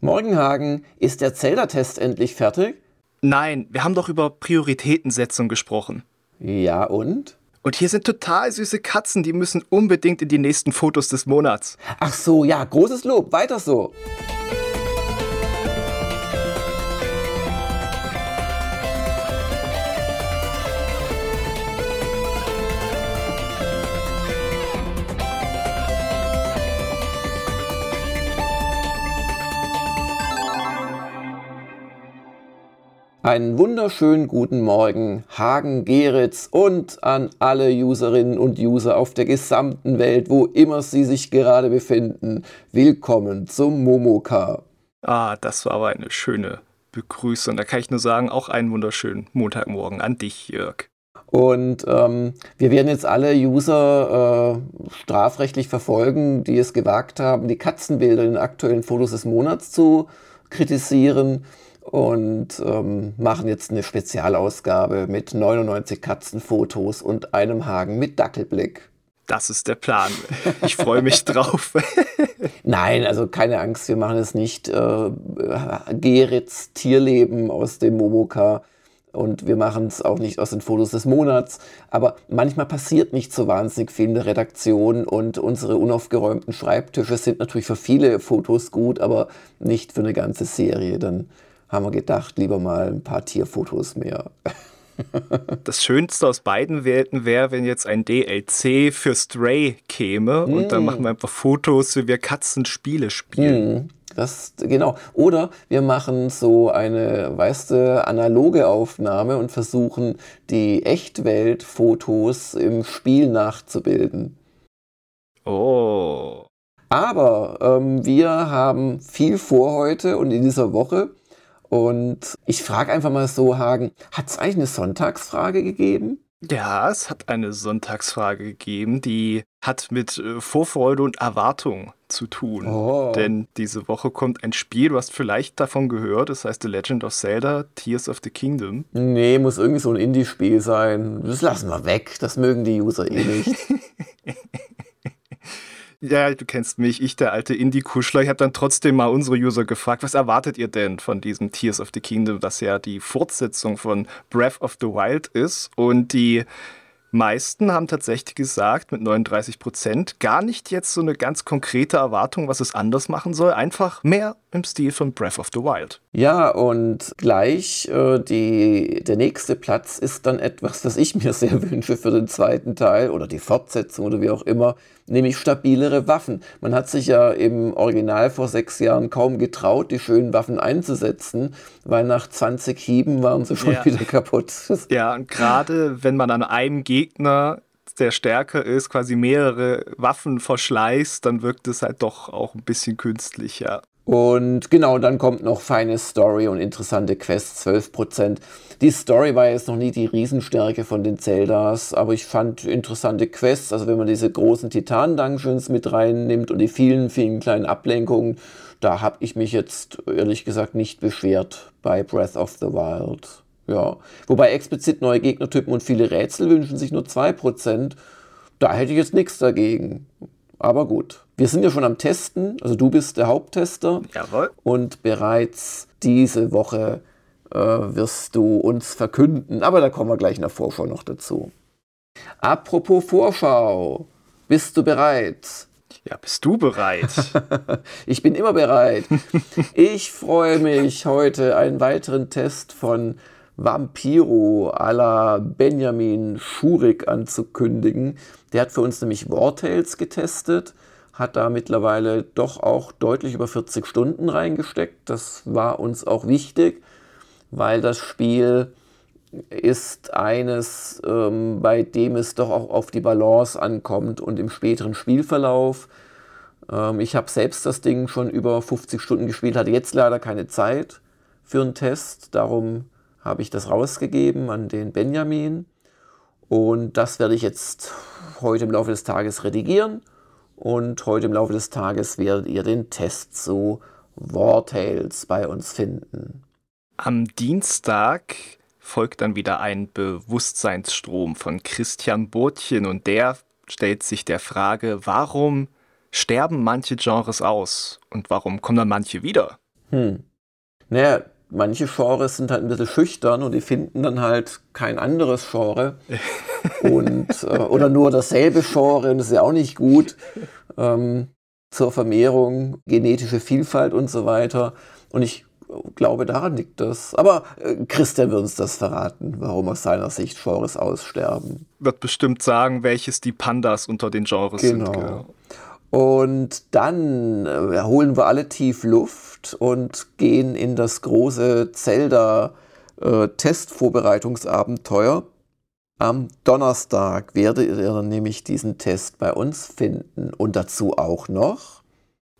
Morgenhagen, ist der Zelda-Test endlich fertig? Nein, wir haben doch über Prioritätensetzung gesprochen. Ja, und? Und hier sind total süße Katzen, die müssen unbedingt in die nächsten Fotos des Monats. Ach so, ja, großes Lob, weiter so. Einen wunderschönen guten Morgen, Hagen Geritz und an alle Userinnen und User auf der gesamten Welt, wo immer sie sich gerade befinden. Willkommen zum Momoka. Ah, das war aber eine schöne Begrüßung. Da kann ich nur sagen, auch einen wunderschönen Montagmorgen an dich, Jörg. Und ähm, wir werden jetzt alle User äh, strafrechtlich verfolgen, die es gewagt haben, die Katzenbilder in den aktuellen Fotos des Monats zu kritisieren und ähm, machen jetzt eine Spezialausgabe mit 99 Katzenfotos und einem Hagen mit Dackelblick. Das ist der Plan. Ich freue mich drauf. Nein, also keine Angst, wir machen es nicht. Äh, Geritz Tierleben aus dem Momoka und wir machen es auch nicht aus den Fotos des Monats. Aber manchmal passiert nicht so wahnsinnig viel in der Redaktion und unsere unaufgeräumten Schreibtische sind natürlich für viele Fotos gut, aber nicht für eine ganze Serie. Dann haben wir gedacht, lieber mal ein paar Tierfotos mehr. Das Schönste aus beiden Welten wäre, wenn jetzt ein DLC für Stray käme mm. und dann mm. machen wir einfach Fotos, wie wir Katzenspiele spielen. Mm. Das, genau. Oder wir machen so eine, weißt du, analoge Aufnahme und versuchen, die Echtwelt-Fotos im Spiel nachzubilden. Oh. Aber ähm, wir haben viel vor heute und in dieser Woche. Und ich frage einfach mal so, Hagen, hat es eigentlich eine Sonntagsfrage gegeben? Ja, es hat eine Sonntagsfrage gegeben, die hat mit äh, Vorfreude und Erwartung zu tun. Oh. Denn diese Woche kommt ein Spiel, du hast vielleicht davon gehört, das heißt The Legend of Zelda, Tears of the Kingdom. Nee, muss irgendwie so ein Indie-Spiel sein. Das lassen wir weg, das mögen die User eh nicht. Ja, du kennst mich, ich, der alte Indie-Kuschler. Ich habe dann trotzdem mal unsere User gefragt, was erwartet ihr denn von diesem Tears of the Kingdom, das ja die Fortsetzung von Breath of the Wild ist und die meisten haben tatsächlich gesagt, mit 39 Prozent, gar nicht jetzt so eine ganz konkrete Erwartung, was es anders machen soll, einfach mehr im Stil von Breath of the Wild. Ja, und gleich äh, die, der nächste Platz ist dann etwas, was ich mir sehr wünsche für den zweiten Teil oder die Fortsetzung oder wie auch immer, nämlich stabilere Waffen. Man hat sich ja im Original vor sechs Jahren kaum getraut, die schönen Waffen einzusetzen, weil nach 20 Hieben waren sie schon ja. wieder kaputt. Ja, und gerade wenn man an einem Gegner der stärker ist, quasi mehrere Waffen verschleißt, dann wirkt es halt doch auch ein bisschen künstlicher. Und genau, dann kommt noch feine Story und interessante Quests, 12%. Die Story war jetzt noch nie die Riesenstärke von den Zeldas, aber ich fand interessante Quests, also wenn man diese großen Titan-Dungeons mit reinnimmt und die vielen, vielen kleinen Ablenkungen, da habe ich mich jetzt ehrlich gesagt nicht beschwert bei Breath of the Wild. Ja, wobei explizit neue Gegnertypen und viele Rätsel wünschen sich nur 2%. Da hätte ich jetzt nichts dagegen. Aber gut. Wir sind ja schon am Testen, also du bist der Haupttester. Jawohl. Und bereits diese Woche äh, wirst du uns verkünden, aber da kommen wir gleich in der Vorschau noch dazu. Apropos Vorschau, bist du bereit? Ja, bist du bereit? ich bin immer bereit. ich freue mich, heute einen weiteren Test von Vampiro à la Benjamin Schurig anzukündigen. Der hat für uns nämlich Wartales getestet hat da mittlerweile doch auch deutlich über 40 Stunden reingesteckt. Das war uns auch wichtig, weil das Spiel ist eines, ähm, bei dem es doch auch auf die Balance ankommt und im späteren Spielverlauf. Ähm, ich habe selbst das Ding schon über 50 Stunden gespielt, hatte jetzt leider keine Zeit für einen Test. Darum habe ich das rausgegeben an den Benjamin. Und das werde ich jetzt heute im Laufe des Tages redigieren und heute im Laufe des Tages werdet ihr den Test zu Wartales bei uns finden. Am Dienstag folgt dann wieder ein Bewusstseinsstrom von Christian Botchen und der stellt sich der Frage, warum sterben manche Genres aus und warum kommen dann manche wieder? Hm. Naja, manche Genres sind halt ein bisschen schüchtern und die finden dann halt kein anderes Genre. und, äh, oder nur dasselbe Genre und das ist ja auch nicht gut. Ähm, zur Vermehrung, genetische Vielfalt und so weiter. Und ich glaube, daran liegt das. Aber äh, Christian wird uns das verraten, warum aus seiner Sicht Genres aussterben. Wird bestimmt sagen, welches die Pandas unter den Genres genau. sind. Genau. Und dann äh, holen wir alle tief Luft und gehen in das große Zelda-Testvorbereitungsabenteuer. Äh, Am Donnerstag werdet ihr nämlich diesen Test bei uns finden und dazu auch noch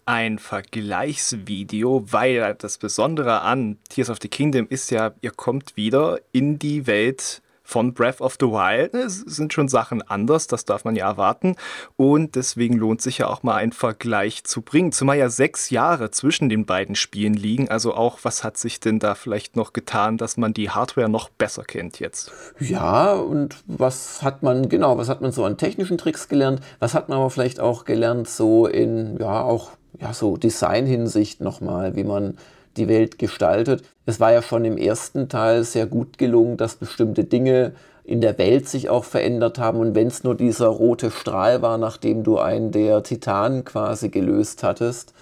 ein Vergleichsvideo, weil das Besondere an Tears of the Kingdom ist ja, ihr kommt wieder in die Welt von Breath of the Wild. Es sind schon Sachen anders, das darf man ja erwarten. Und deswegen lohnt sich ja auch mal ein Vergleich zu bringen. Zumal ja sechs Jahre zwischen den beiden Spielen liegen. Also auch, was hat sich denn da vielleicht noch getan, dass man die Hardware noch besser kennt jetzt? Ja, und was hat man, genau, was hat man so an technischen Tricks gelernt? Was hat man aber vielleicht auch gelernt, so in, ja, auch ja, so Design-Hinsicht nochmal, wie man die Welt gestaltet. Es war ja schon im ersten Teil sehr gut gelungen, dass bestimmte Dinge in der Welt sich auch verändert haben. Und wenn es nur dieser rote Strahl war, nachdem du einen der Titanen quasi gelöst hattest,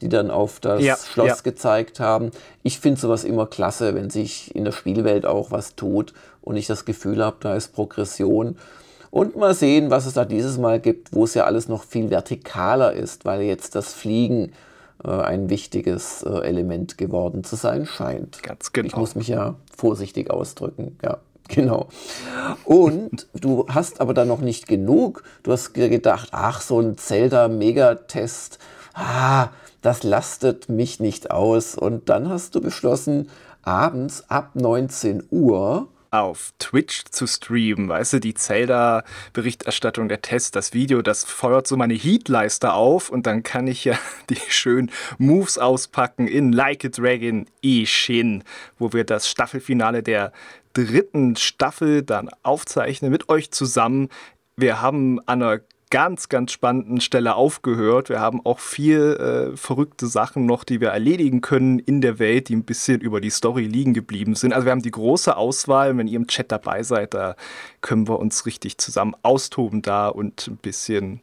die dann auf das ja, Schloss ja. gezeigt haben. Ich finde sowas immer klasse, wenn sich in der Spielwelt auch was tut und ich das Gefühl habe, da ist Progression. Und mal sehen, was es da dieses Mal gibt, wo es ja alles noch viel vertikaler ist, weil jetzt das Fliegen ein wichtiges äh, Element geworden zu sein scheint. Ganz genau. Ich muss mich ja vorsichtig ausdrücken, ja. Genau. Und du hast aber dann noch nicht genug. Du hast gedacht, ach, so ein Zelda-Megatest, ah, das lastet mich nicht aus. Und dann hast du beschlossen, abends ab 19 Uhr auf Twitch zu streamen. Weißt du, die Zelda-Berichterstattung, der Test, das Video, das feuert so meine Heatleiste auf und dann kann ich ja die schönen Moves auspacken in Like a Dragon Ishin, wo wir das Staffelfinale der dritten Staffel dann aufzeichnen mit euch zusammen. Wir haben an einer ganz, ganz spannenden Stelle aufgehört. Wir haben auch viel äh, verrückte Sachen noch, die wir erledigen können in der Welt, die ein bisschen über die Story liegen geblieben sind. Also wir haben die große Auswahl. Wenn ihr im Chat dabei seid, da können wir uns richtig zusammen austoben da und ein bisschen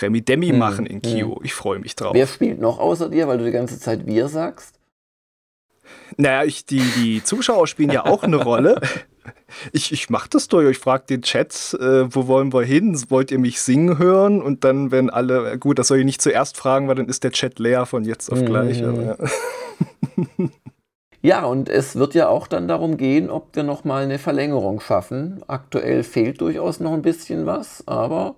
Remi Demi hm, machen in Kio. Hm. Ich freue mich drauf. Wer spielt noch außer dir, weil du die ganze Zeit wir sagst? Naja, ich, die, die Zuschauer spielen ja auch eine Rolle. Ich, ich mache das durch. Ich frage den Chat, äh, wo wollen wir hin? Wollt ihr mich singen hören? Und dann, wenn alle, gut, das soll ich nicht zuerst fragen, weil dann ist der Chat leer von jetzt auf gleich. Mhm. Ja. ja, und es wird ja auch dann darum gehen, ob wir nochmal eine Verlängerung schaffen. Aktuell fehlt durchaus noch ein bisschen was, aber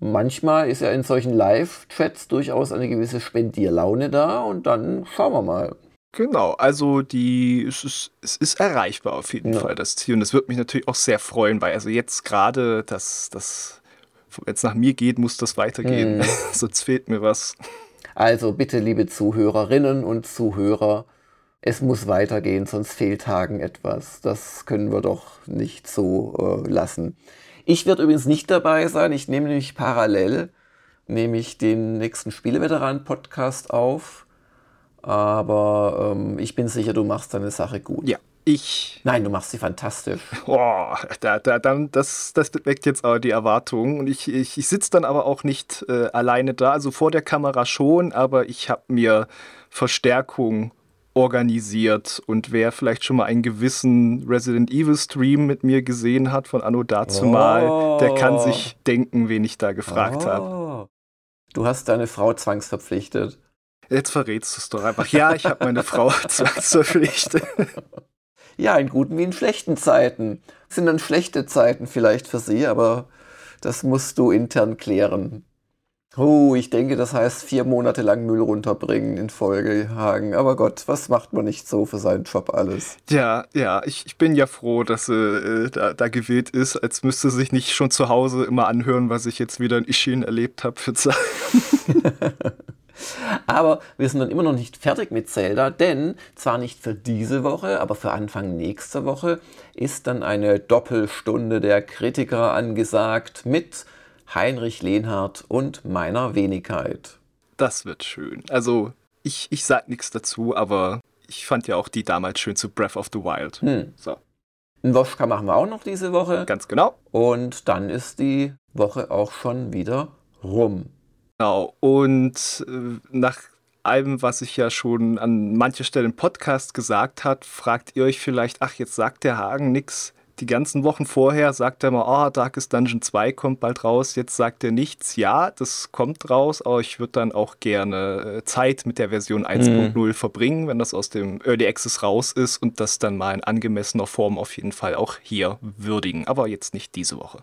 manchmal ist ja in solchen Live-Chats durchaus eine gewisse Spendierlaune da und dann schauen wir mal. Genau, also die, es, ist, es ist erreichbar auf jeden ja. Fall, das Ziel. Und es wird mich natürlich auch sehr freuen, weil also jetzt gerade, dass das, wenn es nach mir geht, muss das weitergehen. Hm. Sonst fehlt mir was. Also bitte, liebe Zuhörerinnen und Zuhörer, es muss weitergehen, sonst fehlt Hagen etwas. Das können wir doch nicht so äh, lassen. Ich werde übrigens nicht dabei sein. Ich nehme nämlich parallel nämlich den nächsten Spieleveteran-Podcast auf aber ähm, ich bin sicher, du machst deine Sache gut. Ja, ich. Nein, du machst sie fantastisch. Boah, da, da, dann, das, das weckt jetzt aber die Erwartungen. Und ich, ich, ich sitze dann aber auch nicht äh, alleine da. Also vor der Kamera schon, aber ich habe mir Verstärkung organisiert. Und wer vielleicht schon mal einen gewissen Resident Evil Stream mit mir gesehen hat von Anno dazumal, oh. der kann sich denken, wen ich da gefragt oh. habe. Du hast deine Frau zwangsverpflichtet. Jetzt verrätst du es doch einfach. Ja, ich habe meine Frau zwangsverpflichtet. Ja, in guten wie in schlechten Zeiten. Das sind dann schlechte Zeiten vielleicht für sie, aber das musst du intern klären. Oh, ich denke, das heißt vier Monate lang Müll runterbringen in Folge, Hagen. Aber Gott, was macht man nicht so für seinen Job alles? Ja, ja, ich, ich bin ja froh, dass sie äh, da, da gewählt ist, als müsste sich nicht schon zu Hause immer anhören, was ich jetzt wieder in Ishin erlebt habe für Zeit. Aber wir sind dann immer noch nicht fertig mit Zelda, denn zwar nicht für diese Woche, aber für Anfang nächster Woche ist dann eine Doppelstunde der Kritiker angesagt mit Heinrich Lehnhardt und meiner Wenigkeit. Das wird schön. Also ich, ich sag nichts dazu, aber ich fand ja auch die damals schön zu Breath of the Wild. Hm. So. Ein Woschka machen wir auch noch diese Woche. Ganz genau. Und dann ist die Woche auch schon wieder rum. Genau. Und äh, nach allem, was ich ja schon an mancher Stelle im Podcast gesagt hat, fragt ihr euch vielleicht, ach, jetzt sagt der Hagen nichts die ganzen Wochen vorher sagt er mal, oh, Darkest Dungeon 2 kommt bald raus. Jetzt sagt er nichts. Ja, das kommt raus, aber ich würde dann auch gerne äh, Zeit mit der Version 1.0 mhm. verbringen, wenn das aus dem Early Access raus ist und das dann mal in angemessener Form auf jeden Fall auch hier würdigen. Aber jetzt nicht diese Woche.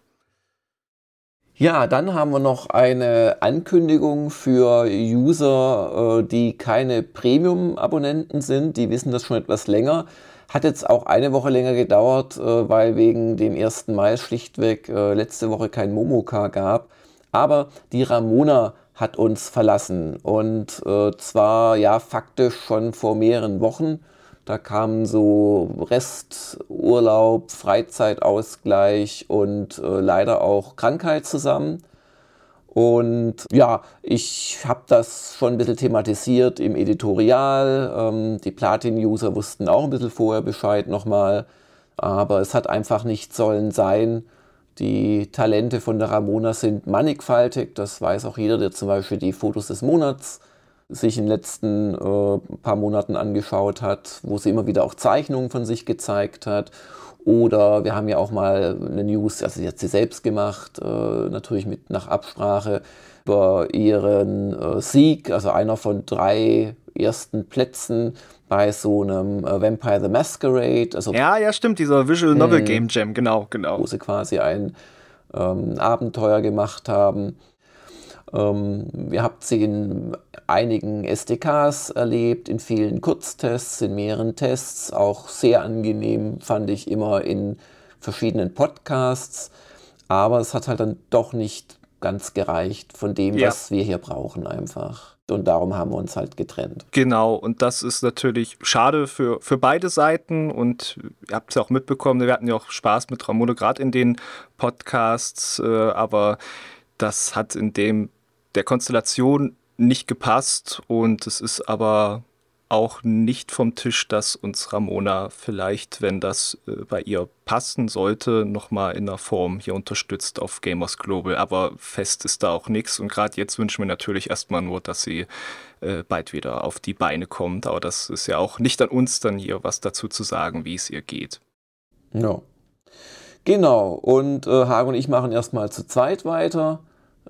Ja, dann haben wir noch eine Ankündigung für User, äh, die keine Premium-Abonnenten sind. Die wissen das schon etwas länger. Hat jetzt auch eine Woche länger gedauert, äh, weil wegen dem 1. Mai schlichtweg äh, letzte Woche kein Momoka gab. Aber die Ramona hat uns verlassen und zwar ja faktisch schon vor mehreren Wochen. Da kamen so Resturlaub, Freizeitausgleich und äh, leider auch Krankheit zusammen. Und ja, ich habe das schon ein bisschen thematisiert im Editorial. Ähm, die Platin-User wussten auch ein bisschen vorher Bescheid nochmal. Aber es hat einfach nicht sollen sein. Die Talente von der Ramona sind mannigfaltig. Das weiß auch jeder, der zum Beispiel die Fotos des Monats sich in den letzten äh, paar Monaten angeschaut hat, wo sie immer wieder auch Zeichnungen von sich gezeigt hat. Oder wir haben ja auch mal eine News, also sie hat sie selbst gemacht, äh, natürlich mit nach Absprache über ihren äh, Sieg, also einer von drei ersten Plätzen bei so einem äh, Vampire the Masquerade. Also, ja, ja, stimmt, dieser Visual Novel hm. Game Jam, genau, genau. Wo sie quasi ein ähm, Abenteuer gemacht haben. Ähm, ihr habt sie in einigen SDKs erlebt, in vielen Kurztests, in mehreren Tests, auch sehr angenehm fand ich immer in verschiedenen Podcasts, aber es hat halt dann doch nicht ganz gereicht von dem, ja. was wir hier brauchen einfach. Und darum haben wir uns halt getrennt. Genau, und das ist natürlich schade für, für beide Seiten. Und ihr habt es ja auch mitbekommen, wir hatten ja auch Spaß mit Ramone, gerade in den Podcasts. Äh, aber das hat in dem der Konstellation nicht gepasst und es ist aber auch nicht vom Tisch, dass uns Ramona vielleicht, wenn das äh, bei ihr passen sollte, nochmal in einer Form hier unterstützt auf Gamers Global. Aber fest ist da auch nichts. Und gerade jetzt wünschen wir natürlich erstmal nur, dass sie äh, bald wieder auf die Beine kommt. Aber das ist ja auch nicht an uns, dann hier was dazu zu sagen, wie es ihr geht. Ja. Genau. Und äh, Hagen und ich machen erstmal zu zweit weiter.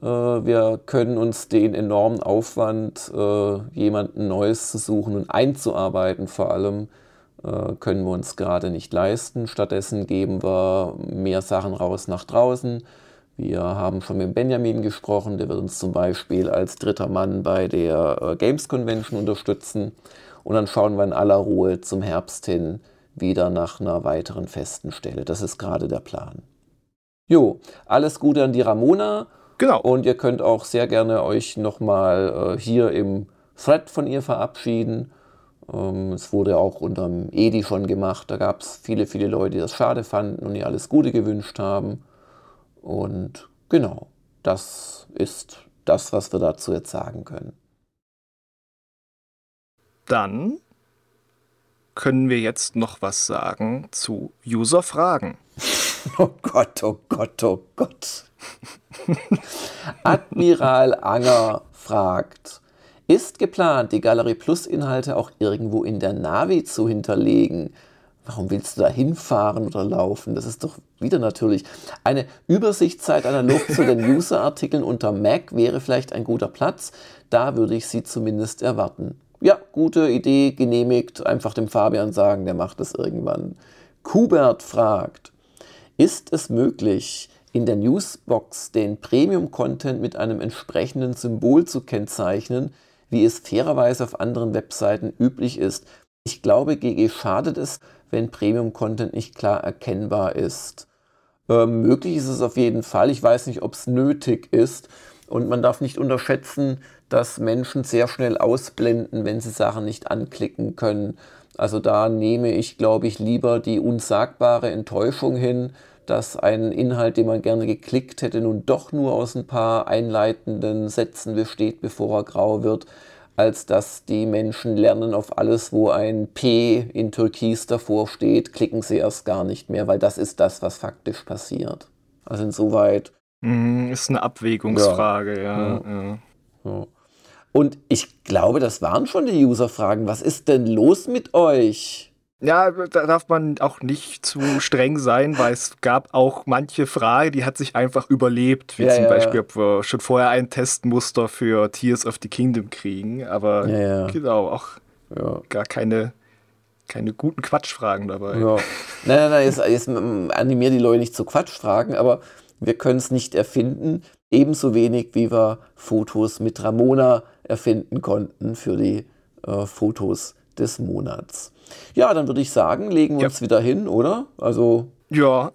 Äh, wir können uns den enormen Aufwand, äh, jemanden Neues zu suchen und einzuarbeiten vor allem, äh, können wir uns gerade nicht leisten. Stattdessen geben wir mehr Sachen raus nach draußen. Wir haben schon mit Benjamin gesprochen, der wird uns zum Beispiel als dritter Mann bei der Games Convention unterstützen. Und dann schauen wir in aller Ruhe zum Herbst hin wieder nach einer weiteren festen Stelle. Das ist gerade der Plan. Jo, alles Gute an die Ramona Genau. Und ihr könnt auch sehr gerne euch nochmal äh, hier im Thread von ihr verabschieden. Ähm, es wurde auch unter dem Edi schon gemacht. Da gab es viele, viele Leute, die das schade fanden und ihr alles Gute gewünscht haben. Und genau, das ist das, was wir dazu jetzt sagen können. Dann können wir jetzt noch was sagen zu User-Fragen. Oh Gott, oh Gott, oh Gott. Admiral Anger fragt, ist geplant, die Galerie Plus Inhalte auch irgendwo in der Navi zu hinterlegen? Warum willst du da hinfahren oder laufen? Das ist doch wieder natürlich. Eine Übersichtszeit analog zu den User-Artikeln unter Mac wäre vielleicht ein guter Platz. Da würde ich sie zumindest erwarten. Ja, gute Idee, genehmigt. Einfach dem Fabian sagen, der macht es irgendwann. Kubert fragt, ist es möglich, in der Newsbox den Premium-Content mit einem entsprechenden Symbol zu kennzeichnen, wie es fairerweise auf anderen Webseiten üblich ist. Ich glaube, GG schadet es, wenn Premium-Content nicht klar erkennbar ist. Ähm, möglich ist es auf jeden Fall. Ich weiß nicht, ob es nötig ist. Und man darf nicht unterschätzen, dass Menschen sehr schnell ausblenden, wenn sie Sachen nicht anklicken können. Also da nehme ich, glaube ich, lieber die unsagbare Enttäuschung hin, dass ein Inhalt, den man gerne geklickt hätte, nun doch nur aus ein paar einleitenden Sätzen besteht, bevor er grau wird, als dass die Menschen lernen auf alles, wo ein P in Türkis davor steht, klicken sie erst gar nicht mehr, weil das ist das, was faktisch passiert. Also insoweit. Mhm, ist eine Abwägungsfrage, ja. ja. ja. Und ich glaube, das waren schon die User-Fragen. Was ist denn los mit euch? Ja, da darf man auch nicht zu streng sein, weil es gab auch manche Frage, die hat sich einfach überlebt, wie ja, zum ja, Beispiel, ob wir schon vorher ein Testmuster für Tears of the Kingdom kriegen, aber ja, genau, auch gar keine, keine guten Quatschfragen dabei. Nein, nein, nein, jetzt, jetzt animier die Leute nicht zu Quatschfragen, aber wir können es nicht erfinden, ebenso wenig wie wir Fotos mit Ramona erfinden konnten für die äh, Fotos des Monats. Ja, dann würde ich sagen, legen wir ja. uns wieder hin, oder? Also. Ja.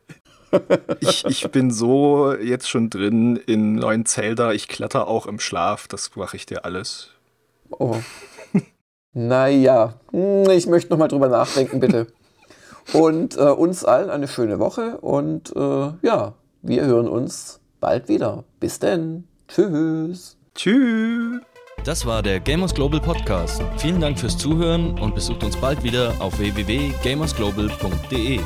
ich, ich bin so jetzt schon drin in neuen Zelda. Ich kletter auch im Schlaf. Das mache ich dir alles. Oh. naja, hm, ich möchte nochmal drüber nachdenken, bitte. Und äh, uns allen eine schöne Woche und äh, ja, wir hören uns bald wieder. Bis denn. Tschüss. Tschüss. Das war der Gamers Global Podcast. Vielen Dank fürs Zuhören und besucht uns bald wieder auf www.gamersglobal.de.